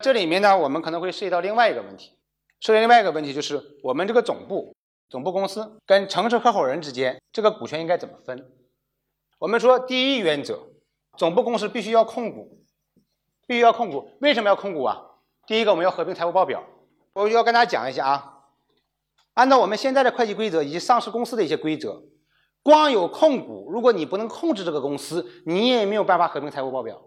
这里面呢，我们可能会涉及到另外一个问题，涉及另外一个问题就是我们这个总部、总部公司跟城市合伙人之间，这个股权应该怎么分？我们说第一原则，总部公司必须要控股，必须要控股。为什么要控股啊？第一个，我们要合并财务报表。我要跟大家讲一下啊，按照我们现在的会计规则以及上市公司的一些规则，光有控股，如果你不能控制这个公司，你也没有办法合并财务报表。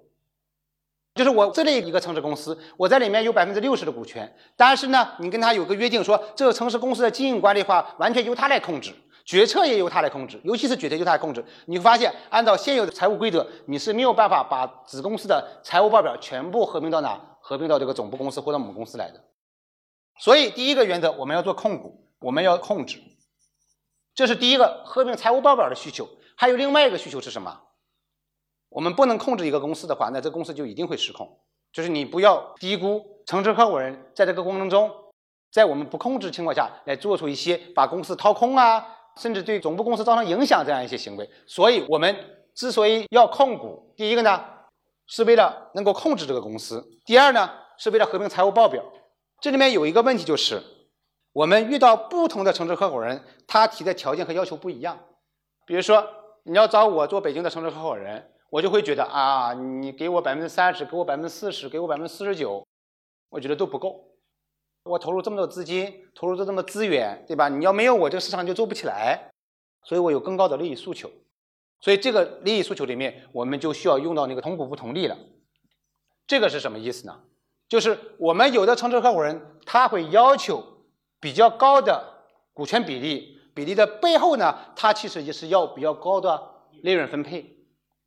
就是我这里一个城市公司，我在里面有百分之六十的股权，但是呢，你跟他有个约定，说这个城市公司的经营管理话完全由他来控制，决策也由他来控制，尤其是决策由他来控制。你会发现，按照现有的财务规则，你是没有办法把子公司的财务报表全部合并到哪，合并到这个总部公司或者母公司来的。所以，第一个原则，我们要做控股，我们要控制，这是第一个合并财务报表的需求。还有另外一个需求是什么？我们不能控制一个公司的话，那这公司就一定会失控。就是你不要低估城市合伙人在这个过程中，在我们不控制情况下来做出一些把公司掏空啊，甚至对总部公司造成影响这样一些行为。所以，我们之所以要控股，第一个呢，是为了能够控制这个公司；第二呢，是为了合并财务报表。这里面有一个问题就是，我们遇到不同的城市合伙人，他提的条件和要求不一样。比如说，你要找我做北京的城市合伙人。我就会觉得啊，你给我百分之三十，给我百分之四十，给我百分之四十九，我觉得都不够。我投入这么多资金，投入这这么资源，对吧？你要没有我，这个市场就做不起来。所以我有更高的利益诉求。所以这个利益诉求里面，我们就需要用到那个同股不同利了。这个是什么意思呢？就是我们有的城市合伙人他会要求比较高的股权比例，比例的背后呢，他其实也是要比较高的利润分配。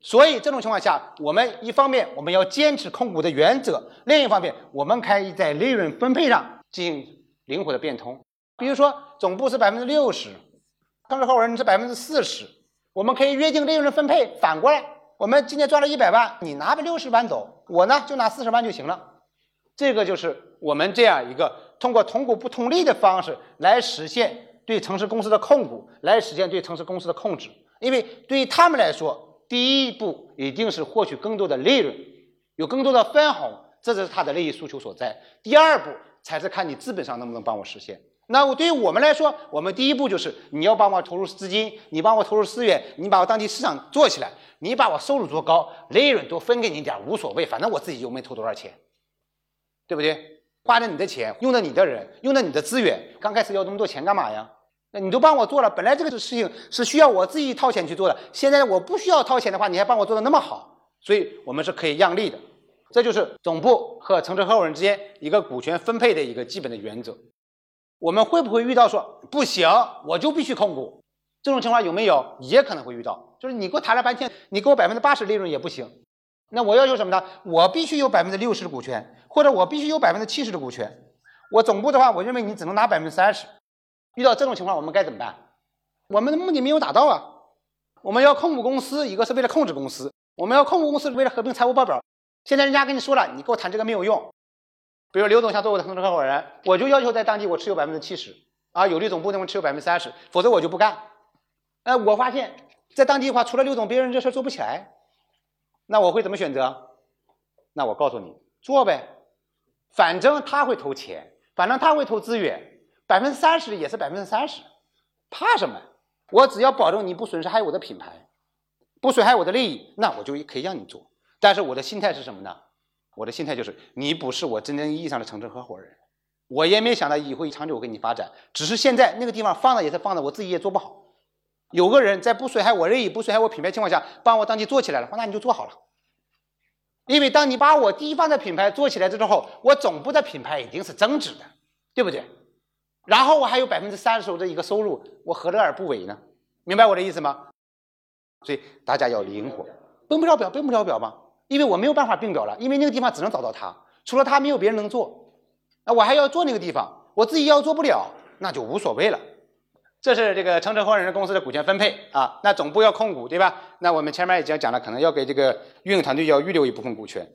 所以这种情况下，我们一方面我们要坚持控股的原则，另一方面我们可以在利润分配上进行灵活的变通。比如说，总部是百分之六十，城市合伙人是百分之四十，我们可以约定利润分配反过来，我们今年赚了一百万，你拿个六十万走，我呢就拿四十万就行了。这个就是我们这样一个通过同股不同利的方式来实现对城市公司的控股，来实现对城市公司的控制。因为对于他们来说，第一步一定是获取更多的利润，有更多的分红，这是他的利益诉求所在。第二步才是看你资本上能不能帮我实现。那我对于我们来说，我们第一步就是你要帮我投入资金，你帮我投入资源，你把我当地市场做起来，你把我收入做高，利润多分给你点无所谓，反正我自己又没投多少钱，对不对？花着你的钱，用的你的人，用的你的资源，刚开始要那么多钱干嘛呀？你都帮我做了，本来这个事情是需要我自己掏钱去做的，现在我不需要掏钱的话，你还帮我做的那么好，所以我们是可以让利的。这就是总部和城市合伙人之间一个股权分配的一个基本的原则。我们会不会遇到说不行，我就必须控股这种情况有没有？也可能会遇到，就是你给我谈了半天，你给我百分之八十利润也不行。那我要求什么呢？我必须有百分之六十的股权，或者我必须有百分之七十的股权。我总部的话，我认为你只能拿百分之三十。遇到这种情况，我们该怎么办？我们的目的没有达到啊！我们要控股公司，一个是为了控制公司；我们要控股公司，为了合并财务报表。现在人家跟你说了，你跟我谈这个没有用。比如刘总想做我的城市合伙人，我就要求在当地我持有百分之七十，啊，有利总部那么持有百分之三十，否则我就不干。哎，我发现，在当地的话，除了刘总，别人这事做不起来。那我会怎么选择？那我告诉你，做呗，反正他会投钱，反正他会投资源。百分之三十也是百分之三十，怕什么？我只要保证你不损失害我的品牌，不损害我的利益，那我就可以让你做。但是我的心态是什么呢？我的心态就是你不是我真正意义上的城市合伙人，我也没想到以后长久给你发展，只是现在那个地方放着也是放着，我自己也做不好。有个人在不损害我利益、不损害我品牌情况下，帮我当地做起来了，那你就做好了。因为当你把我地方的品牌做起来之后，我总部的品牌一定是增值的，对不对？然后我还有百分之三十的一个收入，我何乐而不为呢？明白我的意思吗？所以大家要灵活，并不了表，并不了表吗？因为我没有办法并表了，因为那个地方只能找到他，除了他没有别人能做。那我还要做那个地方，我自己要做不了，那就无所谓了。这是这个城市合伙人公司的股权分配啊，那总部要控股，对吧？那我们前面已经讲了，可能要给这个运营团队要预留一部分股权。